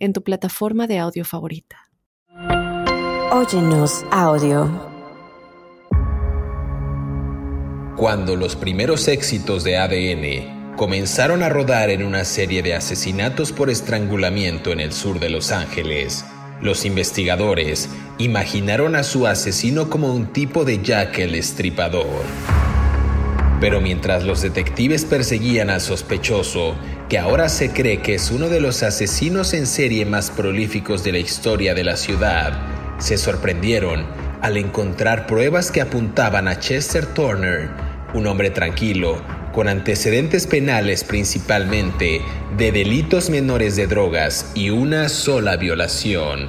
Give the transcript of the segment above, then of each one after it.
en tu plataforma de audio favorita. Óyenos audio. Cuando los primeros éxitos de ADN comenzaron a rodar en una serie de asesinatos por estrangulamiento en el sur de Los Ángeles, los investigadores imaginaron a su asesino como un tipo de Jack el Estripador. Pero mientras los detectives perseguían al sospechoso, que ahora se cree que es uno de los asesinos en serie más prolíficos de la historia de la ciudad, se sorprendieron al encontrar pruebas que apuntaban a Chester Turner, un hombre tranquilo, con antecedentes penales principalmente de delitos menores de drogas y una sola violación.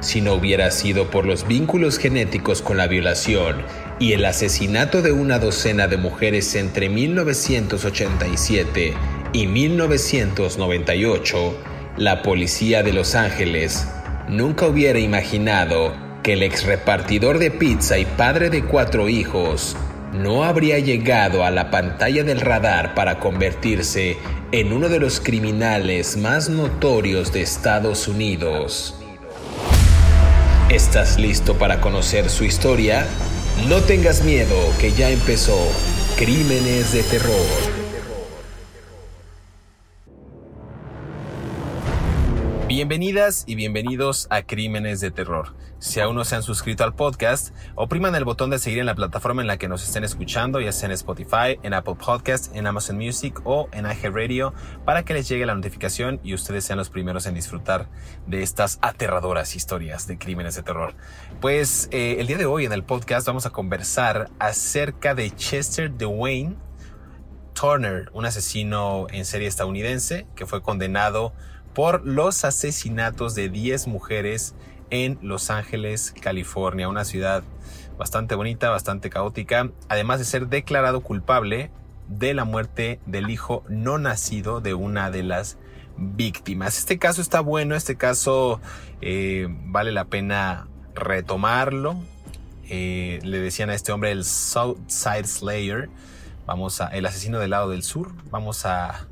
Si no hubiera sido por los vínculos genéticos con la violación y el asesinato de una docena de mujeres entre 1987 y 1998, la policía de Los Ángeles nunca hubiera imaginado que el ex repartidor de pizza y padre de cuatro hijos no habría llegado a la pantalla del radar para convertirse en uno de los criminales más notorios de Estados Unidos. ¿Estás listo para conocer su historia? No tengas miedo que ya empezó Crímenes de Terror. Bienvenidas y bienvenidos a Crímenes de Terror. Si aún no se han suscrito al podcast, opriman el botón de seguir en la plataforma en la que nos estén escuchando, ya sea en Spotify, en Apple Podcast, en Amazon Music o en Radio, para que les llegue la notificación y ustedes sean los primeros en disfrutar de estas aterradoras historias de crímenes de terror. Pues eh, el día de hoy en el podcast vamos a conversar acerca de Chester DeWayne Turner, un asesino en serie estadounidense que fue condenado por los asesinatos de 10 mujeres en Los Ángeles, California, una ciudad bastante bonita, bastante caótica, además de ser declarado culpable de la muerte del hijo no nacido de una de las víctimas. Este caso está bueno, este caso eh, vale la pena retomarlo. Eh, le decían a este hombre el Southside Slayer, vamos a, el asesino del lado del sur, vamos a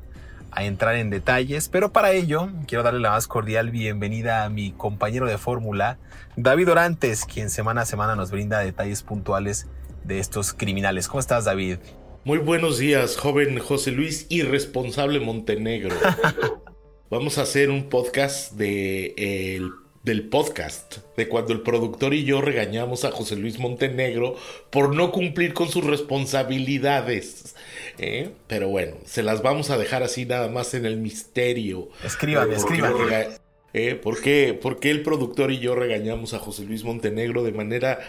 a entrar en detalles, pero para ello quiero darle la más cordial bienvenida a mi compañero de fórmula, David Orantes, quien semana a semana nos brinda detalles puntuales de estos criminales. ¿Cómo estás, David? Muy buenos días, joven José Luis Irresponsable Montenegro. Vamos a hacer un podcast de del podcast, de cuando el productor y yo regañamos a José Luis Montenegro por no cumplir con sus responsabilidades. ¿Eh? Pero bueno, se las vamos a dejar así nada más en el misterio. Escriban, escriban. ¿Eh? ¿Por, qué, ¿Por qué el productor y yo regañamos a José Luis Montenegro de manera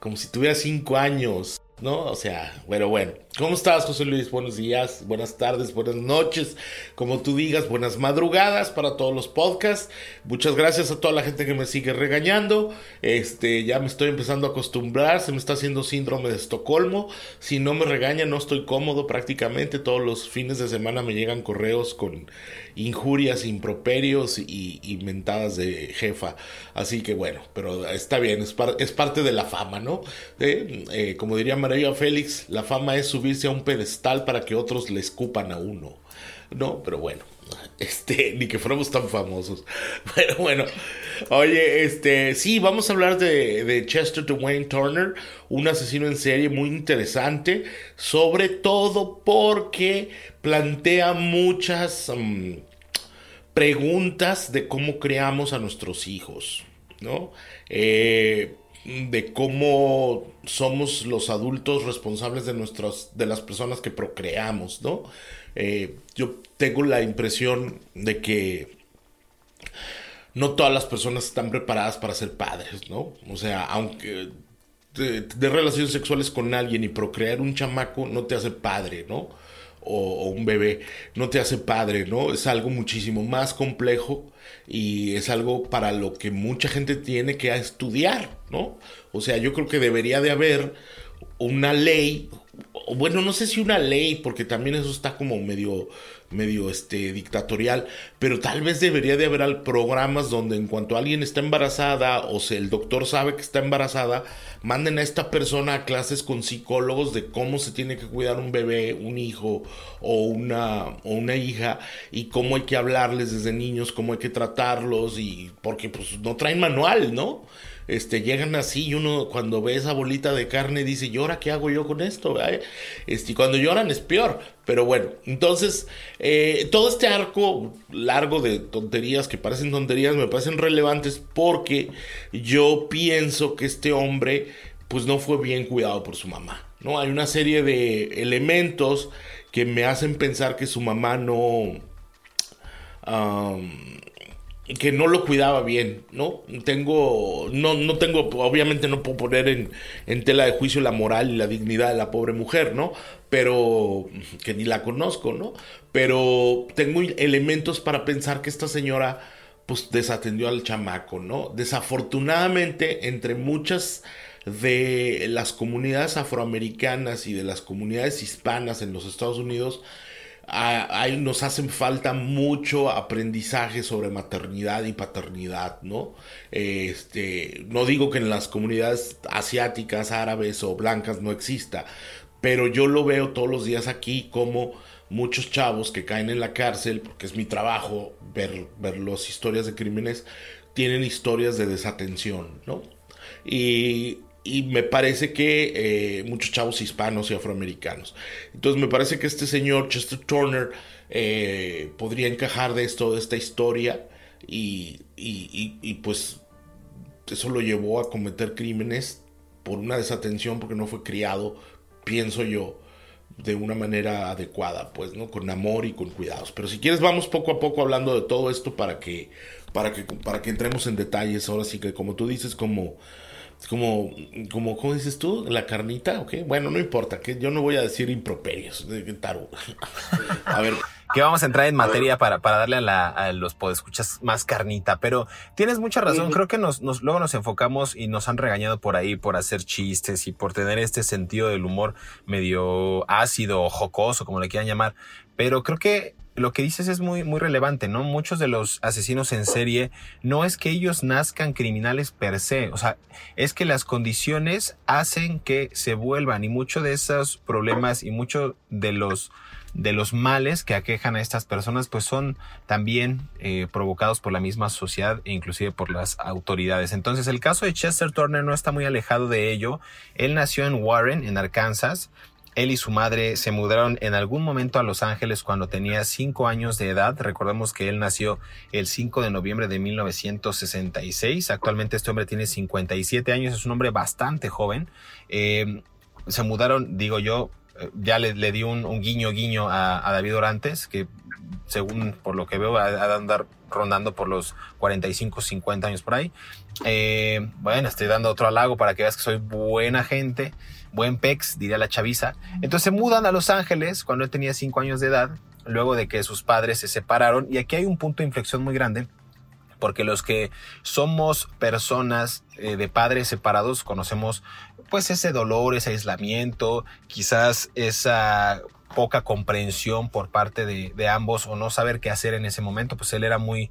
como si tuviera cinco años? ¿no? O sea, bueno, bueno. ¿Cómo estás, José Luis? Buenos días, buenas tardes, buenas noches, como tú digas, buenas madrugadas para todos los podcasts. Muchas gracias a toda la gente que me sigue regañando. Este, ya me estoy empezando a acostumbrar, se me está haciendo síndrome de Estocolmo. Si no me regañan, no estoy cómodo prácticamente. Todos los fines de semana me llegan correos con injurias, improperios y, mentadas de jefa. Así que bueno, pero está bien, es, es parte de la fama, ¿no? Eh, eh, como diría María Félix, la fama es subirse a un pedestal para que otros le escupan a uno. No, pero bueno, este, ni que fuéramos tan famosos. Pero bueno, oye, este, sí, vamos a hablar de, de Chester Dwayne Turner, un asesino en serie muy interesante, sobre todo porque plantea muchas mm, preguntas de cómo creamos a nuestros hijos, ¿no? Eh, de cómo somos los adultos responsables de nuestras de las personas que procreamos, ¿no? Eh, yo tengo la impresión de que no todas las personas están preparadas para ser padres, ¿no? O sea, aunque de, relaciones sexuales con alguien y procrear un chamaco no te hace padre, ¿no? o, un bebé no te hace padre, ¿no? Es algo muchísimo más complejo y es algo para lo que mucha gente tiene que estudiar, ¿no? O sea, yo creo que debería de haber una ley, bueno, no sé si una ley, porque también eso está como medio medio este dictatorial, pero tal vez debería de haber programas donde en cuanto alguien está embarazada o si el doctor sabe que está embarazada, manden a esta persona a clases con psicólogos de cómo se tiene que cuidar un bebé, un hijo o una o una hija y cómo hay que hablarles desde niños, cómo hay que tratarlos y porque pues no traen manual, ¿no? Este, llegan así y uno cuando ve esa bolita de carne dice, ¿y ahora qué hago yo con esto? Este, cuando lloran es peor. Pero bueno, entonces, eh, todo este arco largo de tonterías que parecen tonterías me parecen relevantes porque yo pienso que este hombre pues no fue bien cuidado por su mamá. ¿no? Hay una serie de elementos que me hacen pensar que su mamá no que no lo cuidaba bien, ¿no? Tengo, no, no tengo, obviamente no puedo poner en, en, tela de juicio la moral y la dignidad de la pobre mujer, ¿no? Pero, que ni la conozco, ¿no? Pero tengo elementos para pensar que esta señora, pues, desatendió al chamaco, ¿no? Desafortunadamente, entre muchas de las comunidades afroamericanas y de las comunidades hispanas en los Estados Unidos, ahí nos hacen falta mucho aprendizaje sobre maternidad y paternidad, ¿no? Este, no digo que en las comunidades asiáticas, árabes o blancas no exista, pero yo lo veo todos los días aquí como muchos chavos que caen en la cárcel, porque es mi trabajo ver, ver las historias de crímenes, tienen historias de desatención, ¿no? Y y me parece que eh, muchos chavos hispanos y afroamericanos. Entonces me parece que este señor Chester Turner eh, podría encajar de esto, de esta historia y, y, y, pues eso lo llevó a cometer crímenes por una desatención porque no fue criado, pienso yo, de una manera adecuada, pues, ¿no? Con amor y con cuidados. Pero si quieres vamos poco a poco hablando de todo esto para que para que para que entremos en detalles. Ahora sí que como tú dices como como, como, ¿cómo dices tú? La carnita, ¿ok? Bueno, no importa, que yo no voy a decir improperios. a ver. Que vamos a entrar en materia para, para darle a, la, a los podescuchas más carnita, pero tienes mucha razón. Creo que nos, nos, luego nos enfocamos y nos han regañado por ahí por hacer chistes y por tener este sentido del humor medio ácido o jocoso, como le quieran llamar. Pero creo que lo que dices es muy, muy relevante, ¿no? Muchos de los asesinos en serie no es que ellos nazcan criminales per se, o sea, es que las condiciones hacen que se vuelvan y muchos de esos problemas y muchos de los de los males que aquejan a estas personas pues son también eh, provocados por la misma sociedad e inclusive por las autoridades. Entonces el caso de Chester Turner no está muy alejado de ello. Él nació en Warren, en Arkansas, él y su madre se mudaron en algún momento a Los Ángeles cuando tenía cinco años de edad. Recordemos que él nació el 5 de noviembre de 1966. Actualmente este hombre tiene 57 años, es un hombre bastante joven. Eh, se mudaron, digo yo, eh, ya le, di un, guiño guiño a, David Orantes, que según por lo que veo va a andar rondando por los 45, 50 años por ahí. Eh, bueno, estoy dando otro halago para que veas que soy buena gente buen pex, diría la chaviza. Entonces se mudan a Los Ángeles cuando él tenía cinco años de edad, luego de que sus padres se separaron. Y aquí hay un punto de inflexión muy grande, porque los que somos personas eh, de padres separados conocemos pues ese dolor, ese aislamiento, quizás esa poca comprensión por parte de, de ambos o no saber qué hacer en ese momento, pues él era muy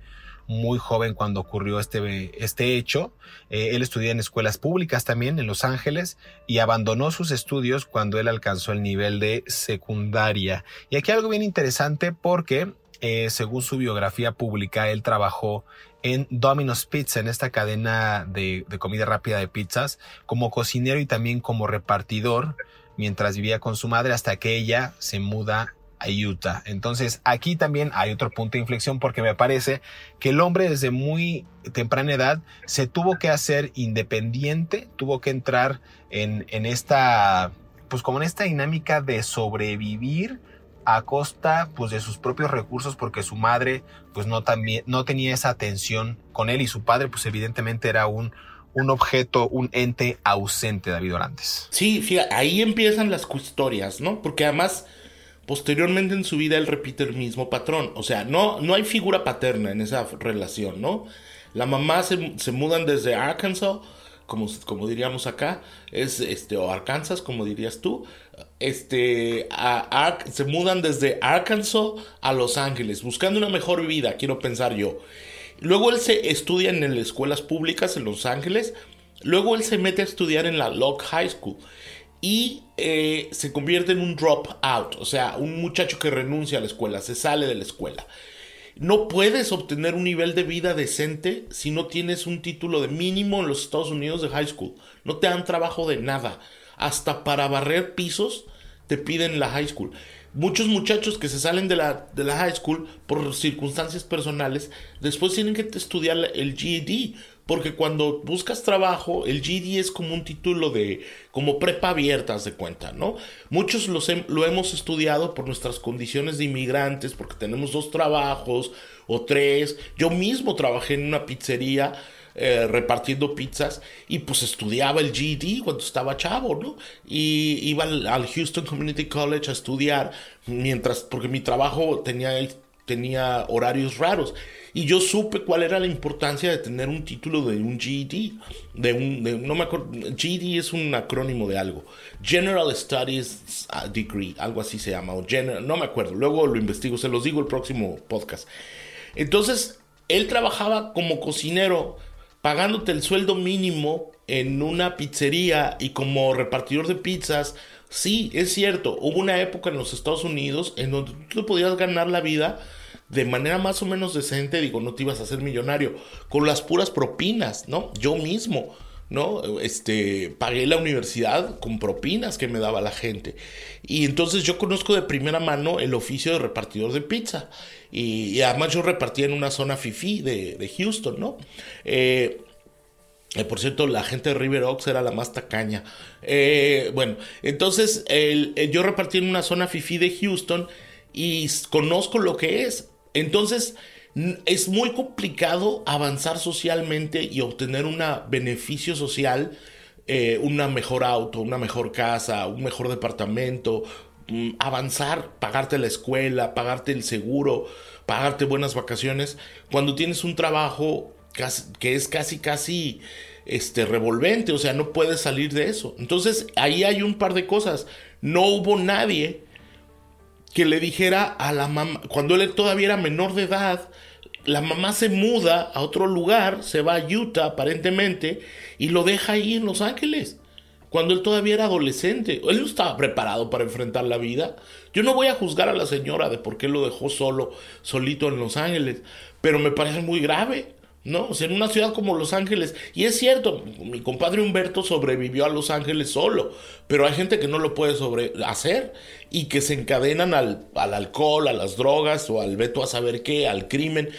muy joven cuando ocurrió este, este hecho. Eh, él estudió en escuelas públicas también en Los Ángeles y abandonó sus estudios cuando él alcanzó el nivel de secundaria. Y aquí algo bien interesante porque, eh, según su biografía pública, él trabajó en Domino's Pizza, en esta cadena de, de comida rápida de pizzas, como cocinero y también como repartidor mientras vivía con su madre hasta que ella se muda Utah. Entonces aquí también hay otro punto de inflexión porque me parece que el hombre desde muy temprana edad se tuvo que hacer independiente, tuvo que entrar en, en esta, pues como en esta dinámica de sobrevivir a costa pues de sus propios recursos porque su madre pues no también no tenía esa atención con él y su padre pues evidentemente era un un objeto, un ente ausente, David Orantes. Sí, fíjate, ahí empiezan las historias, ¿no? Porque además posteriormente en su vida él repite el mismo patrón. O sea, no, no hay figura paterna en esa relación, ¿no? La mamá se, se mudan desde Arkansas, como, como diríamos acá, es este, o Arkansas, como dirías tú, este, se mudan desde Arkansas a Los Ángeles, buscando una mejor vida, quiero pensar yo. Luego él se estudia en escuelas públicas en Los Ángeles, luego él se mete a estudiar en la Locke High School y eh, se convierte en un drop out, o sea, un muchacho que renuncia a la escuela, se sale de la escuela. No puedes obtener un nivel de vida decente si no tienes un título de mínimo en los Estados Unidos de high school. No te dan trabajo de nada. Hasta para barrer pisos te piden la high school. Muchos muchachos que se salen de la, de la high school por circunstancias personales, después tienen que estudiar el GED porque cuando buscas trabajo, el GD es como un título de, como prepa abierta, de cuenta, ¿no? Muchos lo hemos estudiado por nuestras condiciones de inmigrantes, porque tenemos dos trabajos o tres. Yo mismo trabajé en una pizzería. Eh, repartiendo pizzas y pues estudiaba el GED cuando estaba chavo, ¿no? Y iba al, al, Houston Community College a estudiar mientras, porque mi trabajo tenía, tenía horarios raros y yo supe cuál era la importancia de tener un título de un GED, de un, no me acuerdo, GED es un acrónimo de algo, General Studies uh, Degree, algo así se llama, o general, no me acuerdo, luego lo investigo, se los digo el próximo podcast. Entonces, él trabajaba como cocinero, pagándote el sueldo mínimo en una pizzería y como repartidor de pizzas. Sí, es cierto, hubo una época en los Estados Unidos en donde tú podías ganar la vida de manera más o menos decente, digo, no te ibas a hacer millonario, con las puras propinas, ¿no? Yo mismo, ¿no? Este, pagué la universidad con propinas que me daba la gente. Y entonces yo conozco de primera mano el oficio de repartidor de pizza. Y, además yo repartía en una zona fifi de, de Houston, ¿no? Eh, eh, por cierto, la gente de River Oaks era la más tacaña. Eh, bueno, entonces yo repartí en una zona fifi de Houston y conozco lo que es. Entonces, es muy complicado avanzar socialmente y obtener un beneficio social, eh, una mejor auto, una mejor casa, un mejor departamento, mm, avanzar, pagarte la escuela, pagarte el seguro, pagarte buenas vacaciones, cuando tienes un trabajo que es casi, casi este, revolvente, o sea, no puedes salir de eso. Entonces, ahí hay un par de cosas. No hubo nadie que le dijera a la mamá, cuando él todavía era menor de edad, la mamá se muda a otro lugar, se va a Utah aparentemente, y lo deja ahí en Los Ángeles, cuando él todavía era adolescente. Él no estaba preparado para enfrentar la vida. Yo no voy a juzgar a la señora de por qué lo dejó solo, solito en Los Ángeles, pero me parece muy grave. ¿No? O sea, en una ciudad como Los Ángeles, y es cierto, mi compadre Humberto sobrevivió a Los Ángeles solo, pero hay gente que no lo puede sobre hacer y que se encadenan al, al alcohol, a las drogas o al veto a saber qué, al crimen.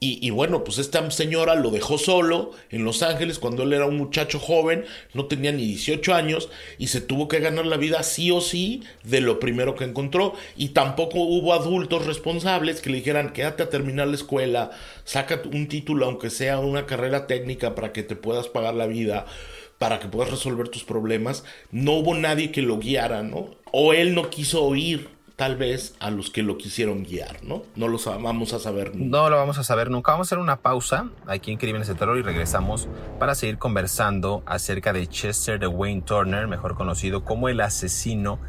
Y, bueno, pues esta señora lo dejó solo en Los Ángeles cuando él era un muchacho joven, no tenía ni 18 años y se tuvo que ganar la vida sí o sí de lo primero que encontró. Y tampoco hubo adultos responsables que le dijeran, quédate a terminar la escuela, saca un título aunque sea una carrera técnica para que te puedas pagar la vida para que puedas resolver tus problemas, no hubo nadie que lo guiara, ¿no? O él no quiso oír tal vez a los que lo quisieron guiar, ¿no? No lo vamos a saber nunca. No lo vamos a saber nunca. Vamos a hacer una pausa aquí en Crímenes de Terror y regresamos para seguir conversando acerca de Chester de Wayne Turner, mejor conocido como el asesino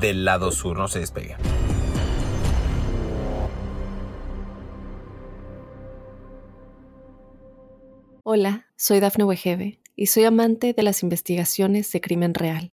del lado sur. No se despegue. Hola, soy Dafne Wegebe y soy amante de las investigaciones de crimen real.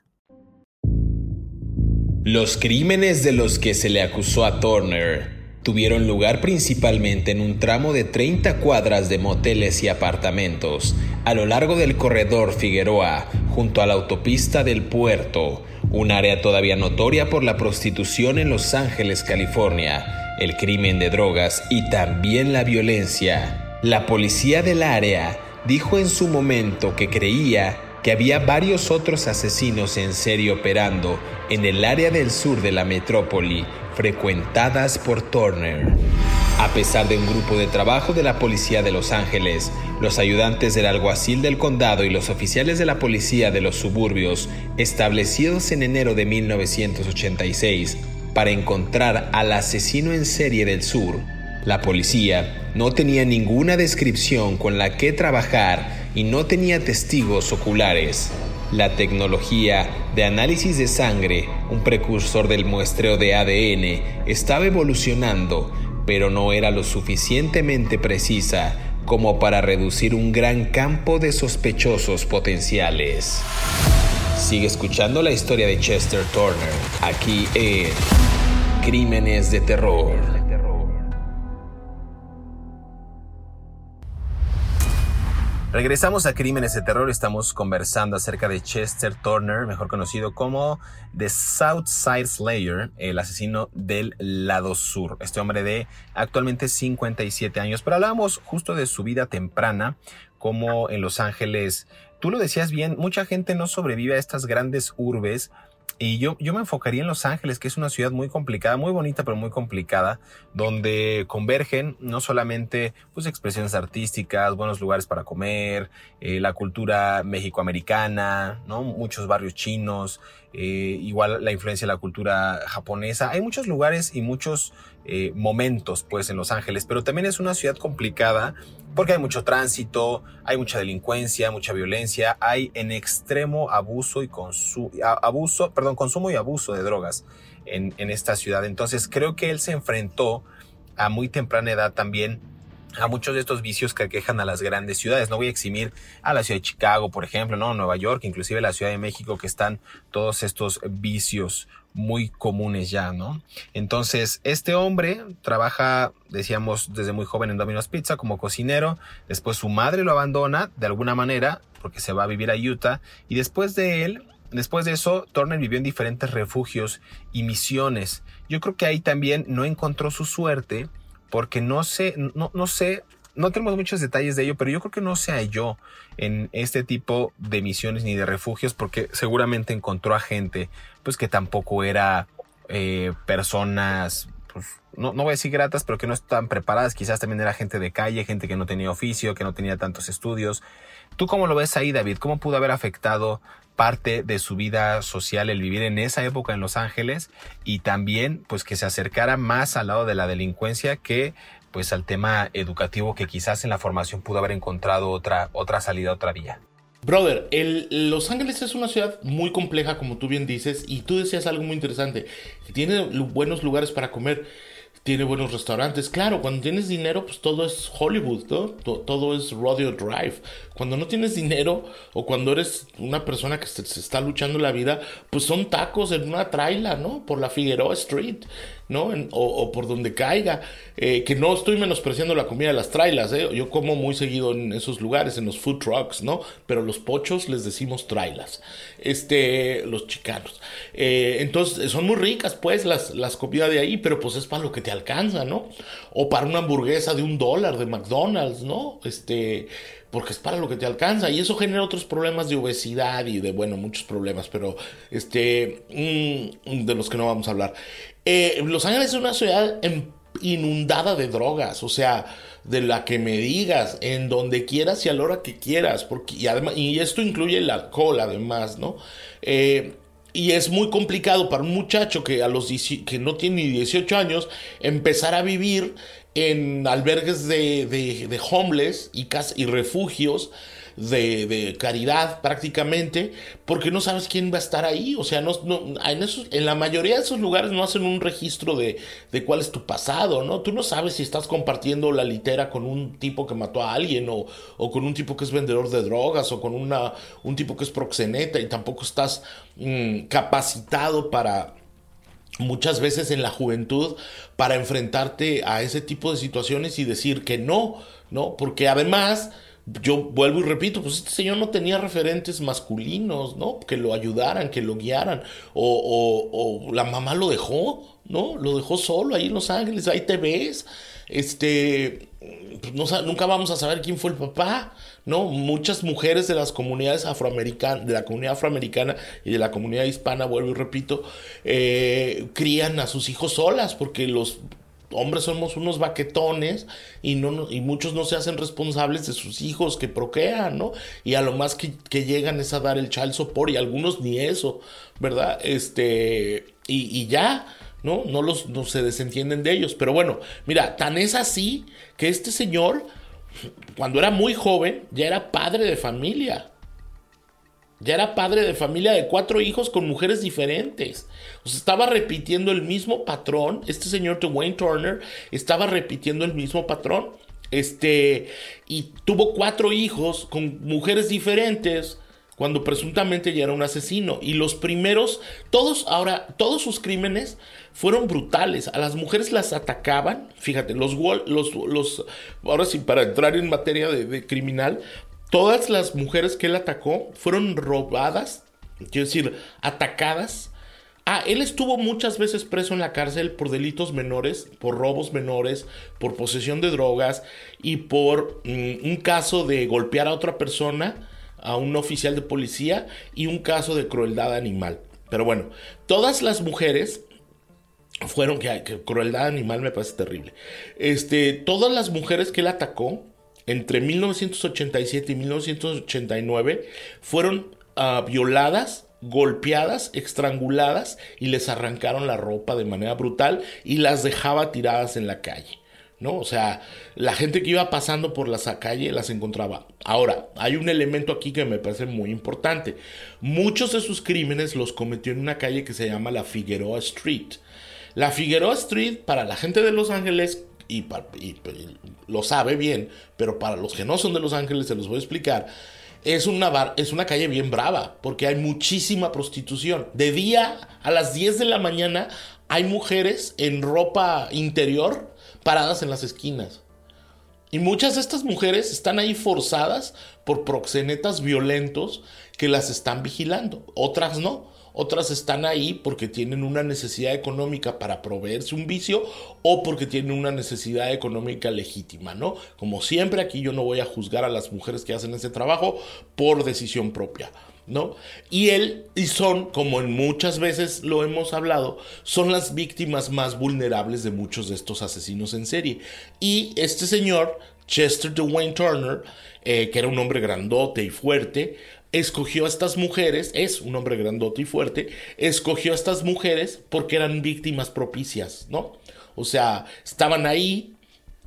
Los crímenes de los que se le acusó a Turner tuvieron lugar principalmente en un tramo de 30 cuadras de moteles y apartamentos a lo largo del corredor Figueroa, junto a la autopista del puerto, un área todavía notoria por la prostitución en Los Ángeles, California, el crimen de drogas y también la violencia. La policía del área dijo en su momento que creía que había varios otros asesinos en serie operando en el área del sur de la metrópoli, frecuentadas por Turner. A pesar de un grupo de trabajo de la policía de Los Ángeles, los ayudantes del alguacil del condado y los oficiales de la policía de los suburbios, establecidos en enero de 1986 para encontrar al asesino en serie del sur, la policía no tenía ninguna descripción con la que trabajar y no tenía testigos oculares. La tecnología de análisis de sangre, un precursor del muestreo de ADN, estaba evolucionando, pero no era lo suficientemente precisa como para reducir un gran campo de sospechosos potenciales. Sigue escuchando la historia de Chester Turner aquí en Crímenes de Terror. Regresamos a Crímenes de Terror. Estamos conversando acerca de Chester Turner, mejor conocido como The Southside Slayer, el asesino del lado sur. Este hombre de actualmente 57 años. Pero hablamos justo de su vida temprana, como en Los Ángeles. Tú lo decías bien, mucha gente no sobrevive a estas grandes urbes y yo, yo me enfocaría en Los Ángeles, que es una ciudad muy complicada, muy bonita, pero muy complicada, donde convergen no solamente pues, expresiones artísticas, buenos lugares para comer, eh, la cultura mexicoamericana, ¿no? muchos barrios chinos, eh, igual la influencia de la cultura japonesa. Hay muchos lugares y muchos eh, momentos pues en Los Ángeles, pero también es una ciudad complicada porque hay mucho tránsito, hay mucha delincuencia, mucha violencia, hay en extremo abuso y consumo, abuso, perdón, consumo y abuso de drogas en, en esta ciudad. Entonces creo que él se enfrentó a muy temprana edad también a muchos de estos vicios que aquejan a las grandes ciudades. No voy a eximir a la ciudad de Chicago, por ejemplo, no, Nueva York, inclusive la Ciudad de México, que están todos estos vicios muy comunes ya, ¿no? Entonces, este hombre trabaja, decíamos, desde muy joven en Domino's Pizza como cocinero, después su madre lo abandona de alguna manera porque se va a vivir a Utah y después de él, después de eso, Turner vivió en diferentes refugios y misiones. Yo creo que ahí también no encontró su suerte porque no sé, no, no sé no tenemos muchos detalles de ello, pero yo creo que no se halló en este tipo de misiones ni de refugios porque seguramente encontró a gente pues que tampoco era eh, personas, pues, no, no voy a decir gratas, pero que no están preparadas, quizás también era gente de calle, gente que no tenía oficio, que no tenía tantos estudios. ¿Tú cómo lo ves ahí, David? ¿Cómo pudo haber afectado parte de su vida social el vivir en esa época en Los Ángeles y también pues que se acercara más al lado de la delincuencia que pues al tema educativo que quizás en la formación pudo haber encontrado otra, otra salida, otra vía. Brother, el, Los Ángeles es una ciudad muy compleja, como tú bien dices, y tú decías algo muy interesante. Tiene buenos lugares para comer, tiene buenos restaurantes. Claro, cuando tienes dinero, pues todo es Hollywood, ¿no? Todo es Rodeo Drive. Cuando no tienes dinero o cuando eres una persona que se, está luchando la vida, pues son tacos en una traila, ¿no? Por la Figueroa Street. ¿No? o, por donde caiga. Eh, que no estoy menospreciando la comida de las trailas, ¿eh? Yo como muy seguido en esos lugares, en los food trucks, ¿no? Pero los pochos les decimos trailas. Este, los chicanos. Eh, entonces, son muy ricas, pues, las, las comidas de ahí, pero pues es para lo que te alcanza, ¿no? O para una hamburguesa de un dólar de McDonald's, ¿no? Este porque es para lo que te alcanza y eso genera otros problemas de obesidad y de bueno muchos problemas pero este mm, de los que no vamos a hablar eh, Los Ángeles es una ciudad inundada de drogas, o sea, de la que me digas, en donde quieras y a la hora que quieras, porque, y, además, y esto incluye el alcohol además, ¿no? Eh, y es muy complicado para un muchacho que, a los que no tiene ni 18 años empezar a vivir en albergues de, de, homeless y, y refugios de, caridad prácticamente, porque no sabes quién va a estar ahí. O sea, no, en, esos, en la mayoría de esos lugares no hacen un registro de, de, cuál es tu pasado, ¿no? Tú no sabes si estás compartiendo la litera con un tipo que mató a alguien o, o con un tipo que es vendedor de drogas o con una, un tipo que es proxeneta y tampoco estás mm, capacitado para muchas veces en la juventud para enfrentarte a ese tipo de situaciones y decir que no, ¿no? Porque además yo vuelvo y repito, pues este señor no tenía referentes masculinos, ¿no? Que lo ayudaran, que lo guiaran. O, la mamá lo dejó, ¿no? Lo dejó solo ahí en Los Ángeles, ahí te ves. Este, no, nunca vamos a saber quién fue el papá, ¿no? Muchas mujeres de las comunidades afroamericanas, de la comunidad afroamericana y de la comunidad hispana, vuelvo y repito, eh, crían a sus hijos solas porque los hombres somos unos baquetones y, no, y muchos no se hacen responsables de sus hijos que procrean, ¿no? Y a lo más que, llegan es a dar el child support y algunos ni eso, ¿verdad? Este, y, ya, ¿no? No, los, no se desentienden de ellos. Pero bueno, mira, tan es así que este señor, cuando era muy joven, ya era padre de familia. Ya era padre de familia de cuatro hijos con mujeres diferentes. O sea, estaba repitiendo el mismo patrón. Este señor Dwayne Turner estaba repitiendo el mismo patrón. Este, y tuvo cuatro hijos con mujeres diferentes cuando presuntamente ya era un asesino. Y los primeros, todos, ahora, todos sus crímenes fueron brutales. A las mujeres las atacaban, fíjate, los, los, los ahora sí, para entrar en materia de criminal, Todas las mujeres que él atacó fueron robadas, quiero decir, atacadas. Ah, él estuvo muchas veces preso en la cárcel por delitos menores, por robos menores, por posesión de drogas y por mm, un caso de golpear a otra persona, a un oficial de policía y un caso de crueldad animal. Pero bueno, todas las mujeres fueron que, que crueldad animal me parece terrible. Este, todas las mujeres que él atacó entre 1987 y 1989 fueron ah, violadas, golpeadas, estranguladas y les arrancaron la ropa de manera brutal y las dejaba tiradas en la calle. ¿No? O sea, la gente que iba pasando por la calle las encontraba. Ahora, hay un elemento aquí que me parece muy importante. Muchos de sus crímenes los cometió en una calle que se llama la Figueroa Street. La Figueroa Street, para la gente de Los Ángeles, y, lo sabe bien, pero para los que no son de Los Ángeles se los voy a explicar. Es una, es una calle bien brava, porque hay muchísima prostitución. De día a las 10 de la mañana hay mujeres en ropa interior paradas en las esquinas. Y muchas de estas mujeres están ahí forzadas por proxenetas violentos que las están vigilando. Otras no. Otras están ahí porque tienen una necesidad económica para proveerse un vicio o porque tienen una necesidad económica legítima, ¿no? Como siempre, aquí yo no voy a juzgar a las mujeres que hacen ese trabajo por decisión propia. Y él, y son, como en muchas veces lo hemos hablado, son las víctimas más vulnerables de muchos de estos asesinos en serie. Y este señor, Chester Dwayne Turner, eh, que era un hombre grandote y fuerte, escogió a estas mujeres, es un hombre grandote y fuerte, escogió a estas mujeres porque eran víctimas propicias, ¿no? O sea, estaban ahí,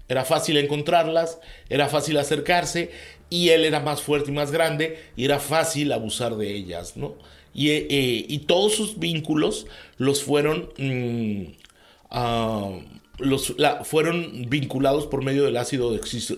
era fácil encontrarlas, era fácil acercarse y él era más fuerte y más grande y era fácil abusar de ellas, ¿no? Y, eh, todos sus vínculos los fueron... Mm, ah, los, fueron vinculados por medio del ácido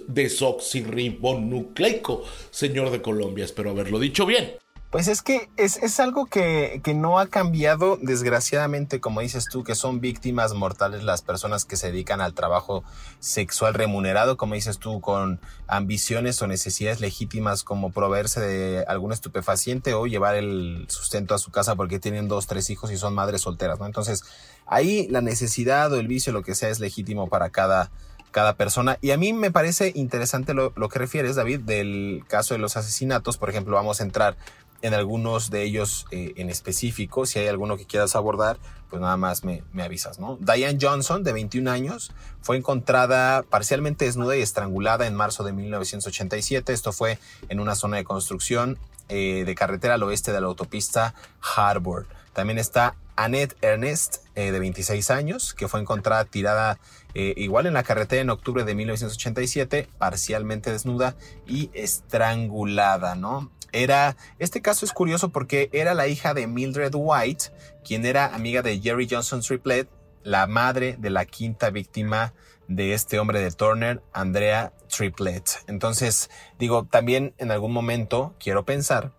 desoxirribonucleico, señor de Colombia. Espero haberlo dicho bien. Pues es que es, algo que, que, no ha cambiado, desgraciadamente, como dices tú, que son víctimas mortales las personas que se dedican al trabajo sexual remunerado, como dices tú, con ambiciones o necesidades legítimas como proveerse de algún estupefaciente o llevar el sustento a su casa porque tienen dos, tres hijos y son madres solteras, ¿no? Entonces, ahí la necesidad o el vicio, lo que sea, es legítimo para cada, cada persona. Y a mí me parece interesante lo, lo, que refieres, David, del caso de los asesinatos. Por ejemplo, vamos a entrar en algunos de ellos eh, en específico. Si hay alguno que quieras abordar, pues nada más me, avisas, ¿no? Diane Johnson, de 21 años, fue encontrada parcialmente desnuda y estrangulada en marzo de 1987. Esto fue en una zona de construcción eh, de carretera al oeste de la autopista Harbor. También está Annette Ernest, eh, de 26 años, que fue encontrada tirada igual en la carretera en octubre de 1987, parcialmente desnuda y estrangulada, ¿no? Era, este caso es curioso porque era la hija de Mildred White, quien era amiga de Jerry Johnson Triplett, la madre de la quinta víctima de este hombre de Turner, Andrea Triplett. Entonces, digo, también en algún momento quiero pensar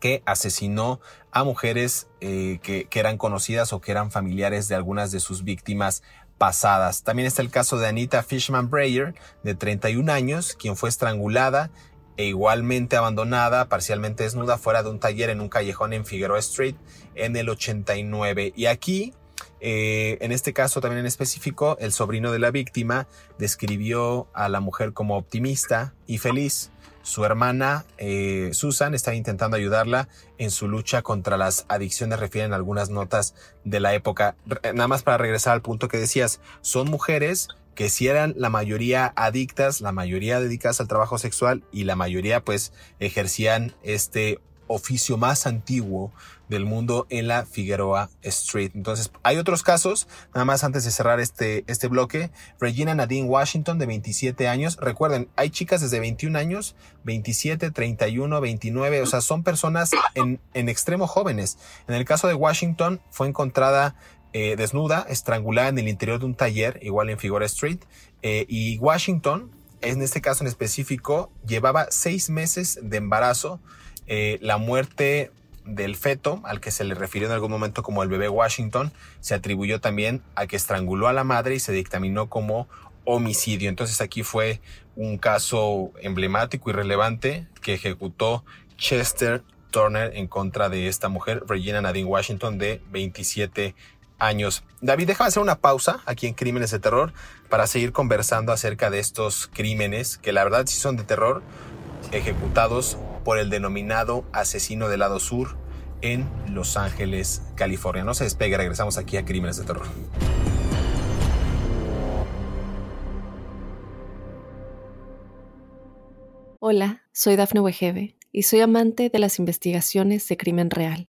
que asesinó a mujeres eh, que, que, eran conocidas o que eran familiares de algunas de sus víctimas pasadas. También está el caso de Anita Fishman Breyer, de 31 años, quien fue estrangulada e igualmente abandonada, parcialmente desnuda, fuera de un taller en un callejón en Figueroa Street en el 89. Y aquí, eh, en este caso también en específico, el sobrino de la víctima describió a la mujer como optimista y feliz. Su hermana eh, Susan está intentando ayudarla en su lucha contra las adicciones, refieren algunas notas de la época. Nada más para regresar al punto que decías, son mujeres que si eran la mayoría adictas, la mayoría dedicadas al trabajo sexual y la mayoría pues ejercían este oficio más antiguo del mundo en la Figueroa Street. Entonces, hay otros casos, nada más antes de cerrar este, este bloque. Regina Nadine Washington, de 27 años. Recuerden, hay chicas desde 21 años, 27, 31, 29, o sea, son personas en, en extremo jóvenes. En el caso de Washington, fue encontrada eh, desnuda, estrangulada en el interior de un taller, igual en Figueroa Street. Eh, y Washington, en este caso en específico, llevaba seis meses de embarazo. Eh, la muerte del feto, al que se le refirió en algún momento como el bebé Washington, se atribuyó también a que estranguló a la madre y se dictaminó como homicidio. Entonces aquí fue un caso emblemático y relevante que ejecutó Chester Turner en contra de esta mujer, Regina Nadine Washington, de 27 años. David, déjame hacer una pausa aquí en Crímenes de Terror para seguir conversando acerca de estos crímenes que la verdad sí son de terror, ejecutados por el denominado asesino del lado sur en Los Ángeles, California. No se despegue, regresamos aquí a Crímenes de Terror. Hola, soy Dafne Wegebe y soy amante de las investigaciones de crimen real.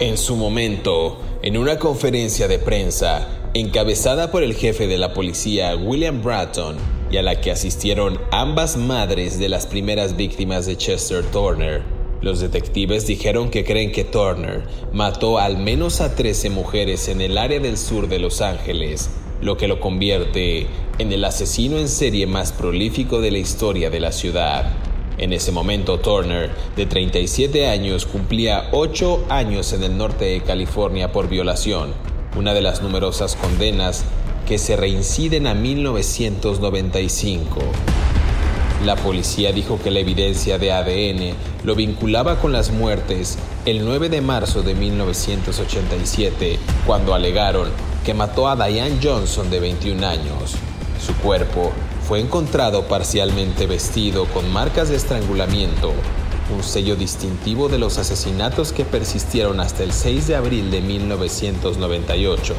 En su momento, en una conferencia de prensa, encabezada por el jefe de la policía William Bratton, y a la que asistieron ambas madres de las primeras víctimas de Chester Turner, los detectives dijeron que creen que Turner mató al menos a 13 mujeres en el área del sur de Los Ángeles, lo que lo convierte en el asesino en serie más prolífico de la historia de la ciudad. En ese momento, Turner, de 37 años, cumplía 8 años en el norte de California por violación, una de las numerosas condenas que se reinciden a 1995. La policía dijo que la evidencia de ADN lo vinculaba con las muertes el 9 de marzo de 1987, cuando alegaron que mató a Diane Johnson de 21 años. Su cuerpo fue encontrado parcialmente vestido con marcas de estrangulamiento, un sello distintivo de los asesinatos que persistieron hasta el 6 de abril de 1998.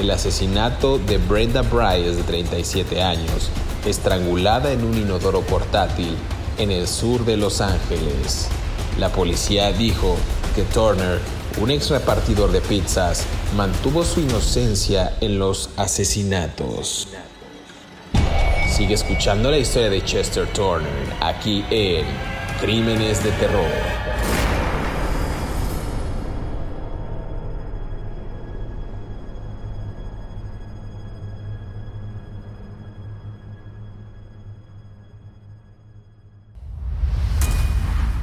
El asesinato de Brenda Bryce, de 37 años, estrangulada en un inodoro portátil en el sur de Los Ángeles. La policía dijo que Turner, un ex repartidor de pizzas, mantuvo su inocencia en los asesinatos. Sigue escuchando la historia de Chester Turner aquí en Crímenes de Terror.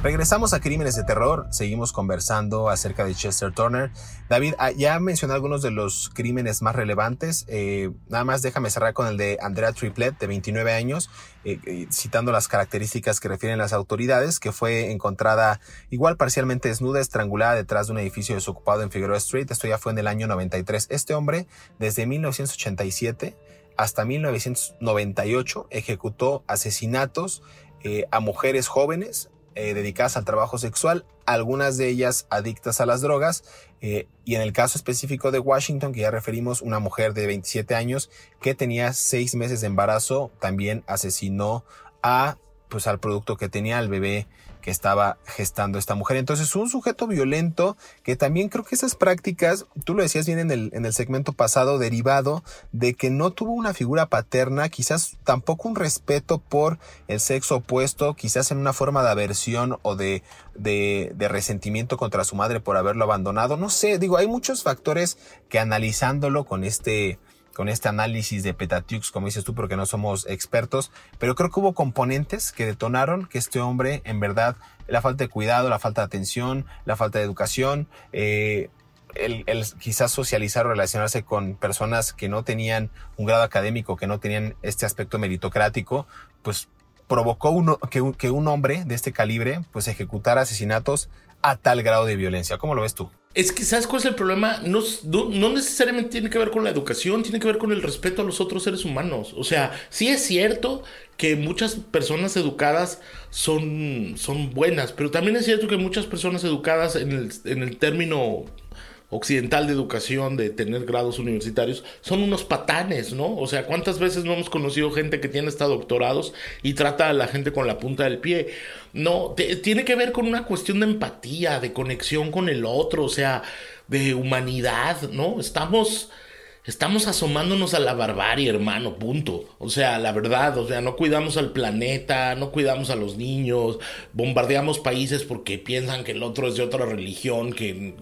Regresamos a Crímenes de Terror, seguimos conversando acerca de Chester Turner. David, ah, ya mencioné algunos de los crímenes más relevantes, eh, nada más déjame cerrar con el de Andrea Triplet, de 29 años, eh, eh, citando las características que refieren las autoridades, que fue encontrada igual parcialmente desnuda, estrangulada detrás de un edificio desocupado en Figueroa Street, esto ya fue en el año 93. Este hombre, desde 1987 hasta 1998, ejecutó asesinatos a mujeres jóvenes, eh, dedicadas al trabajo sexual, algunas de ellas adictas a las drogas, eh, y en el caso específico de Washington, que ya referimos, una mujer de 27 años que tenía seis meses de embarazo, también asesinó a, pues al producto que tenía, al bebé que estaba gestando esta mujer. Entonces, un sujeto violento que también creo que esas prácticas, tú lo decías bien en el, en el segmento pasado, derivado de que no tuvo una figura paterna, quizás tampoco un respeto por el sexo opuesto, quizás en una forma de aversión o de, de, de resentimiento contra su madre por haberlo abandonado. No sé, digo, hay muchos factores que analizándolo con este con este análisis de Petatiux, como dices tú, porque no somos expertos, pero creo que hubo componentes que detonaron que este hombre, en verdad, la falta de cuidado, la falta de atención, la falta de educación, eh, el, quizás socializar o relacionarse con personas que no tenían un grado académico, que no tenían este aspecto meritocrático, pues provocó que un hombre de este calibre pues ejecutara asesinatos a tal grado de violencia. ¿Cómo lo ves tú? Es que, ¿sabes cuál es el problema? No, no, necesariamente tiene que ver con la educación, tiene que ver con el respeto a los otros seres humanos. O sea, sí es cierto que muchas personas educadas son, son buenas, pero también es cierto que muchas personas educadas en el, en el término occidental de educación, de tener grados universitarios, son unos patanes, ¿no? O sea, ¿cuántas veces no hemos conocido gente que tiene hasta doctorados y trata a la gente con la punta del pie? No, tiene que ver con una cuestión de empatía, de conexión con el otro, o sea, de humanidad, ¿no? Estamos Estamos asomándonos a la barbarie, hermano, punto. O sea, la verdad, o sea, no cuidamos al planeta, no cuidamos a los niños, bombardeamos países porque piensan que el otro es de otra religión, que,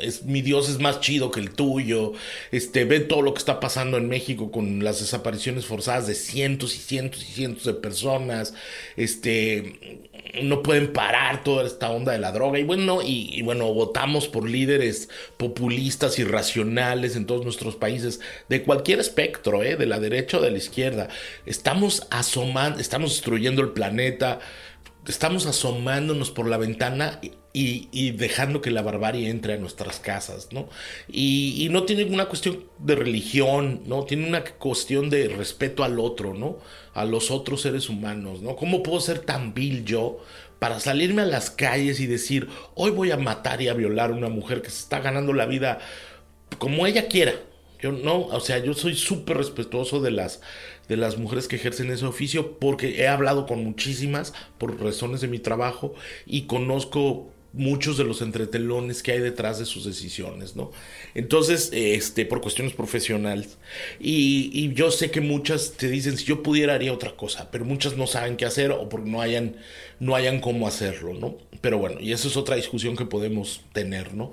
es, mi Dios es más chido que el tuyo. Este, ve todo lo que está pasando en México con las desapariciones forzadas de cientos y cientos y cientos de personas. Este, no pueden parar toda esta onda de la droga. Y bueno, y, bueno, votamos por líderes populistas, irracionales en todos nuestros países, de cualquier espectro, ¿eh? de la derecha o de la izquierda. Estamos asomando, estamos destruyendo el planeta, estamos asomándonos por la ventana y, dejando que la barbarie entre a nuestras casas, ¿no? Y, no tiene una cuestión de religión, ¿no? Tiene una cuestión de respeto al otro, ¿no? A los otros seres humanos, ¿no? ¿Cómo puedo ser tan vil yo para salirme a las calles y decir, hoy voy a matar y a violar a una mujer que se está ganando la vida como ella quiera? Yo no, o sea, yo soy súper respetuoso de las de las mujeres que ejercen ese oficio porque he hablado con muchísimas por razones de mi trabajo y conozco muchos de los entretelones que hay detrás de sus decisiones, ¿no? Entonces, este, por cuestiones profesionales. Y, yo sé que muchas te dicen, si yo pudiera haría otra cosa, pero muchas no saben qué hacer o porque no hayan, no hayan cómo hacerlo, ¿no? Pero bueno, y eso es otra discusión que podemos tener, ¿no?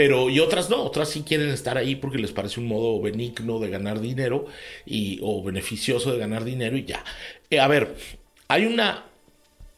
Pero, y otras no, otras sí quieren estar ahí porque les parece un modo benigno de ganar dinero y, o beneficioso de ganar dinero y ya. Eh, a ver, hay una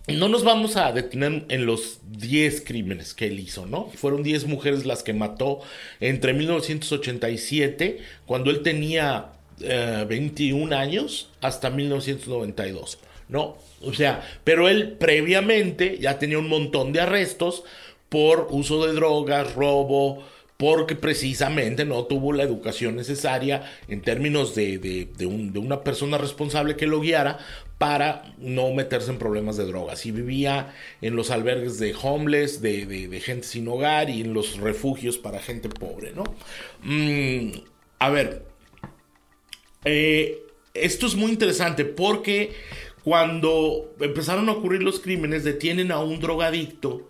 no nos vamos a detener en los 10 crímenes que él hizo, ¿no? Fueron 10 mujeres las que mató entre 1987, cuando él tenía 21 eh, años, hasta 1992, ¿no? O sea, pero él previamente ya tenía un montón de arrestos por uso de drogas, robo, porque precisamente no tuvo la educación necesaria en términos de, de, una persona responsable que lo guiara para no meterse en problemas de drogas. Y vivía en los albergues de homeless, de, gente sin hogar y en los refugios para gente pobre, ¿no? Mm, a ver, eh, esto es muy interesante porque cuando empezaron a ocurrir los crímenes, detienen a un drogadicto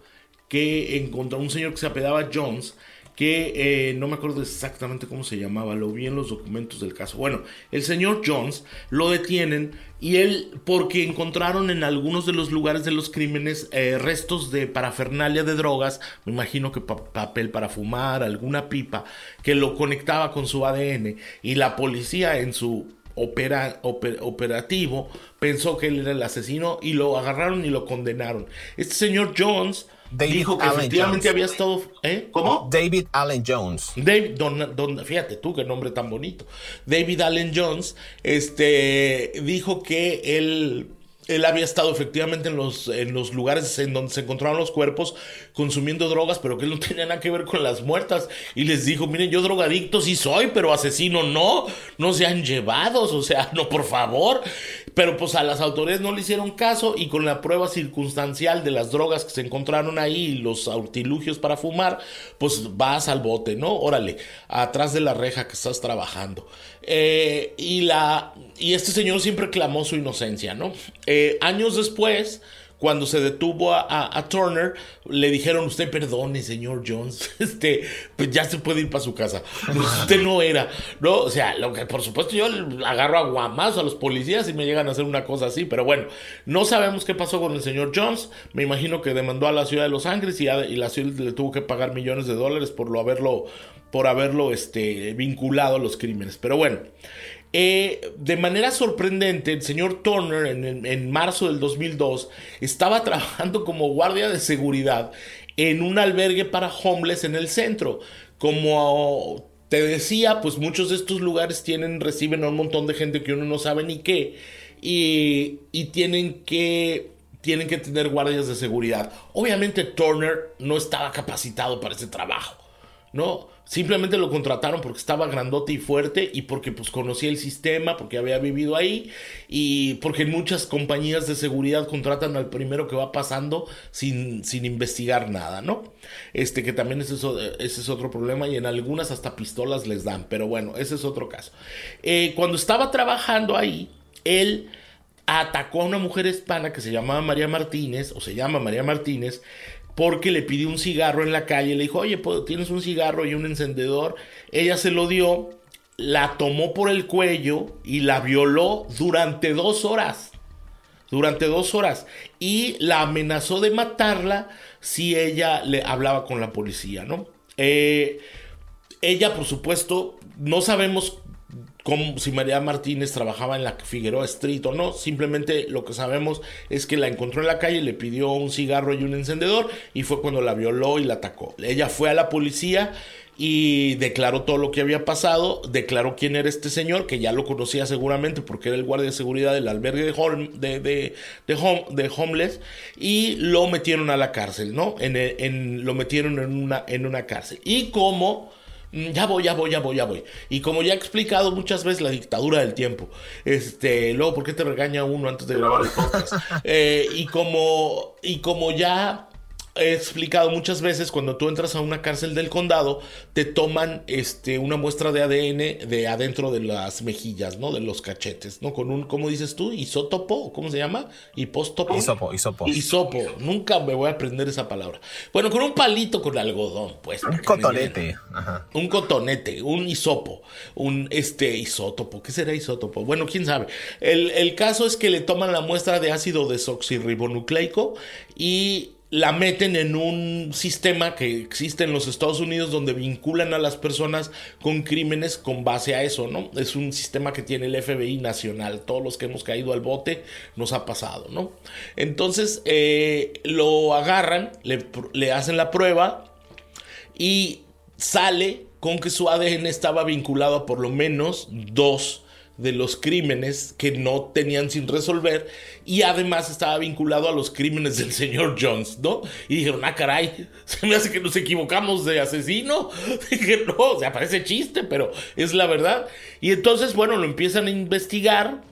que encontró un señor que se apedaba Jones que eh, no me acuerdo exactamente cómo se llamaba, lo vi en los documentos del caso. Bueno, el señor Jones lo detienen y él, porque encontraron en algunos de los lugares de los crímenes eh, restos de parafernalia de drogas, me imagino que papel para fumar, alguna pipa, que lo conectaba con su ADN y la policía en su opera, operativo pensó que él era el asesino y lo agarraron y lo condenaron. Este señor Jones dijo que efectivamente había estado. ¿eh? ¿Cómo? David Allen Jones. David, fíjate tú qué nombre tan bonito. David Allen Jones este, dijo que él él había estado efectivamente en los, en los lugares en donde se encontraron los cuerpos consumiendo drogas, pero que él no tenía nada que ver con las muertas. Y les dijo, miren, yo drogadicto sí soy, pero asesino no, no sean llevados, o sea, no, por favor. Pero pues a las autoridades no le hicieron caso y con la prueba circunstancial de las drogas que se encontraron ahí y los artilugios para fumar, pues vas al bote, ¿no? Órale, atrás de la reja que estás trabajando. Eh, y, la, y este señor siempre clamó su inocencia, ¿no? Eh, años después, cuando se detuvo a, Turner, le dijeron, usted perdone, señor Jones, este, pues ya se puede ir para su casa. Usted no era, ¿no? O sea, lo que por supuesto yo agarro a guamazo a los policías y me llegan a hacer una cosa así, pero bueno, no sabemos qué pasó con el señor Jones. Me imagino que demandó a la ciudad de Los Ángeles y, y la ciudad le tuvo que pagar millones de dólares por lo haberlo, por haberlo este, vinculado a los crímenes. Pero bueno. Eh, de manera sorprendente, el señor Turner en, marzo del 2002 estaba trabajando como guardia de seguridad en un albergue para homeless en el centro. Como te decía, pues muchos de estos lugares tienen, reciben a un montón de gente que uno no sabe ni qué. Y, y tienen que tienen que tener guardias de seguridad. Obviamente Turner no estaba capacitado para ese trabajo, ¿no? Simplemente lo contrataron porque estaba grandote y fuerte y porque pues conocía el sistema, porque había vivido ahí y porque muchas compañías de seguridad contratan al primero que va pasando sin, sin investigar nada, ¿no? Este que también ese es, ese es otro problema y en algunas hasta pistolas les dan, pero bueno, ese es otro caso. Eh, cuando estaba trabajando ahí, él atacó a una mujer hispana que se llamaba María Martínez, o se llama María Martínez, porque le pidió un cigarro en la calle, le dijo, oye, ¿tienes un cigarro y un encendedor? Ella se lo dio, la tomó por el cuello y la violó durante dos horas. Durante dos horas. Y la amenazó de matarla si ella le hablaba con la policía, ¿no? Eh, ella, por supuesto, no sabemos si María Martínez trabajaba en la Figueroa Street o no, simplemente lo que sabemos es que la encontró en la calle, le pidió un cigarro y un encendedor y fue cuando la violó y la atacó. Ella fue a la policía y declaró todo lo que había pasado, declaró quién era este señor, que ya lo conocía seguramente porque era el guardia de seguridad del albergue de, homeless, y lo metieron a la cárcel, ¿no? En, lo metieron en una, en una cárcel. Y como ya voy, ya voy, ya voy, ya voy. Y como ya he explicado muchas veces la dictadura del tiempo, este, luego, ¿por qué te regaña uno antes de grabar el podcast? Eh, y como, y como ya he explicado muchas veces, cuando tú entras a una cárcel del condado, te toman este, una muestra de ADN de adentro de las mejillas, ¿no? De los cachetes, ¿no? Con un, ¿cómo dices tú? Isótopo, ¿cómo se llama? Hipóstopo. Isopo, isopo. Isopo. Nunca me voy a aprender esa palabra. Bueno, con un palito con algodón, pues. Un cotonete. Ajá. Un cotonete, un isopo, un este isótopo. ¿Qué será isótopo? Bueno, quién sabe. El, el caso es que le toman la muestra de ácido desoxirribonucleico y la meten en un sistema que existe en los Estados Unidos donde vinculan a las personas con crímenes con base a eso, ¿no? Es un sistema que tiene el FBI nacional. Todos los que hemos caído al bote nos ha pasado, ¿no? Entonces eh, lo agarran, le, le hacen la prueba y sale con que su ADN estaba vinculado a por lo menos dos de los crímenes que no tenían sin resolver y además estaba vinculado a los crímenes del señor Jones, ¿no? Y dijeron, ah, caray, se me hace que nos equivocamos de asesino. Dije, no, o sea, parece chiste, pero es la verdad. Y entonces, bueno, lo empiezan a investigar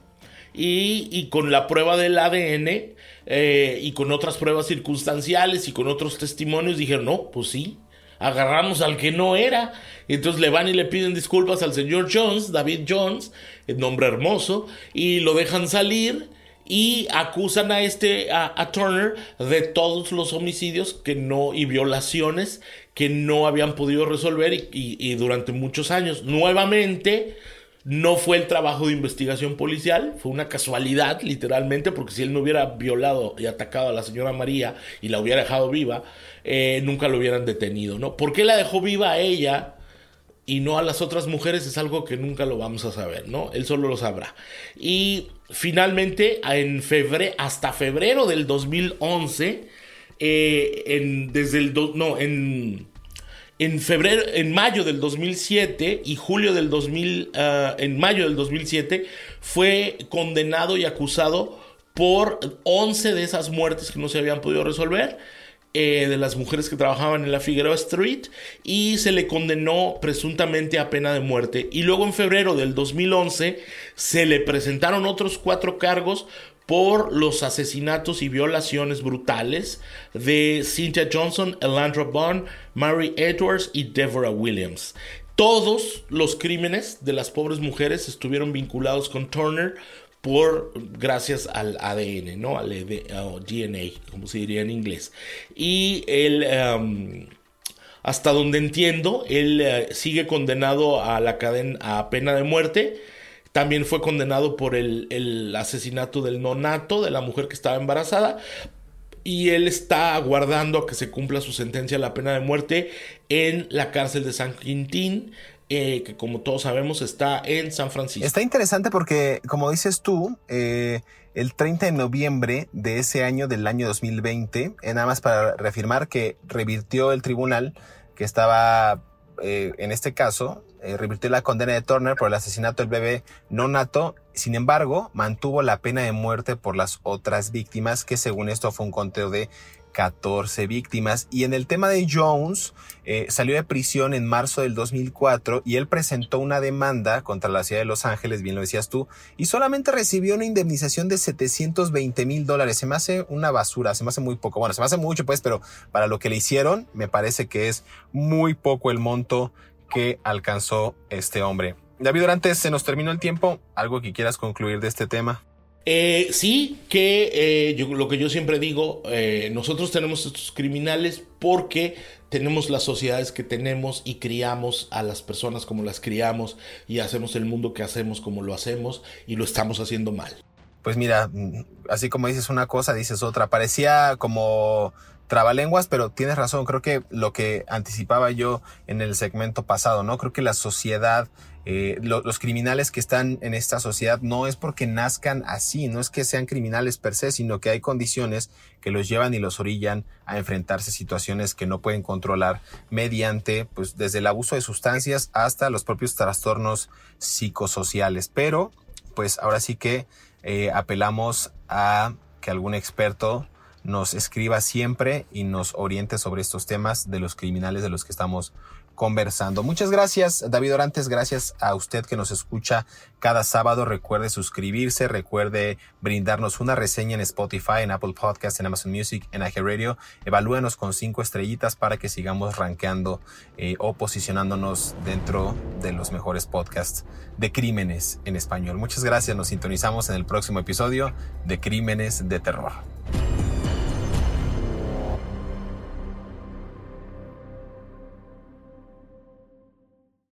y, con la prueba del ADN eh, y con otras pruebas circunstanciales y con otros testimonios, dijeron, no, pues sí, agarramos al que no era. Entonces le van y le piden disculpas al señor Jones, David Jones, nombre hermoso, y lo dejan salir y acusan a este a, Turner de todos los homicidios que no y violaciones que no habían podido resolver y, durante muchos años. Nuevamente no fue el trabajo de investigación policial, fue una casualidad, literalmente, porque si él no hubiera violado y atacado a la señora María y la hubiera dejado viva, eh, nunca lo hubieran detenido, ¿no? ¿Por qué la dejó viva a ella y no a las otras mujeres? Es algo que nunca lo vamos a saber, ¿no? Él solo lo sabrá. Y finalmente, en febrero, hasta febrero del 2011, eh, en, desde el... no, en en febrero, en mayo del 2007 y julio del 2000, ah, en mayo del 2007 fue condenado y acusado por 11 de esas muertes que no se habían podido resolver. Eh, de las mujeres que trabajaban en la Figueroa Street y se le condenó presuntamente a pena de muerte. Y luego en febrero del 2011 se le presentaron otros cuatro cargos por los asesinatos y violaciones brutales de Cynthia Johnson, Elandra Bond, Mary Edwards y Deborah Williams. Todos los crímenes de las pobres mujeres estuvieron vinculados con Turner por gracias al ADN, ¿no? Al DNA, como se diría en inglés. Y él, em, hasta donde entiendo, él eh, sigue condenado a la cadena, a pena de muerte. También fue condenado por el, el asesinato del nonato de la mujer que estaba embarazada, y él está aguardando a que se cumpla su sentencia a la pena de muerte en la cárcel de San Quintín, eh, que como todos sabemos está en San Francisco. Está interesante porque, como dices tú, eh, el 30 de noviembre de ese año, del año 2020, eh, nada más para reafirmar que revirtió el tribunal que estaba, en este caso, revirtió la condena de Turner por el asesinato del bebé no nato. Sin embargo, mantuvo la pena de muerte por las otras víctimas, que según esto fue un conteo de 14 víctimas. Y en el tema de Jones, eh, salió de prisión en marzo del 2004 y él presentó una demanda contra la ciudad de Los Ángeles, bien lo decías tú, y solamente recibió una indemnización de 720 mil dólares. Se me hace una basura, se me hace muy poco. Bueno, se me hace mucho, pues, pero para lo que le hicieron, me parece que es muy poco el monto que alcanzó este hombre. David, antes se nos terminó el tiempo. ¿Algo que quieras concluir de este tema? Eh, sí, que eh, lo que yo siempre digo, eh, nosotros tenemos estos criminales porque tenemos las sociedades que tenemos y criamos a las personas como las criamos y hacemos el mundo que hacemos como lo hacemos y lo estamos haciendo mal. Pues mira, mm, así como dices una cosa, dices otra. Parecía como trabalenguas, pero tienes razón. Creo que lo que anticipaba yo en el segmento pasado, ¿no? Creo que la sociedad eh, los criminales que están en esta sociedad no es porque nazcan así, no es que sean criminales per se, sino que hay condiciones que los llevan y los orillan a enfrentarse a situaciones que no pueden controlar mediante, pues, desde el abuso de sustancias hasta los propios trastornos psicosociales. Pero, pues, ahora sí que eh, apelamos a que algún experto nos escriba siempre y nos oriente sobre estos temas de los criminales de los que estamos conversando. Muchas gracias, David Orantes. Gracias a usted que nos escucha cada sábado. Recuerde suscribirse, recuerde brindarnos una reseña en Spotify, en Apple Podcast, en Amazon Music, en Radio. Evalúenos con cinco estrellitas para que sigamos rankeando eh, o posicionándonos dentro de los mejores podcasts de crímenes en español. Muchas gracias. Nos sintonizamos en el próximo episodio de Crímenes de Terror.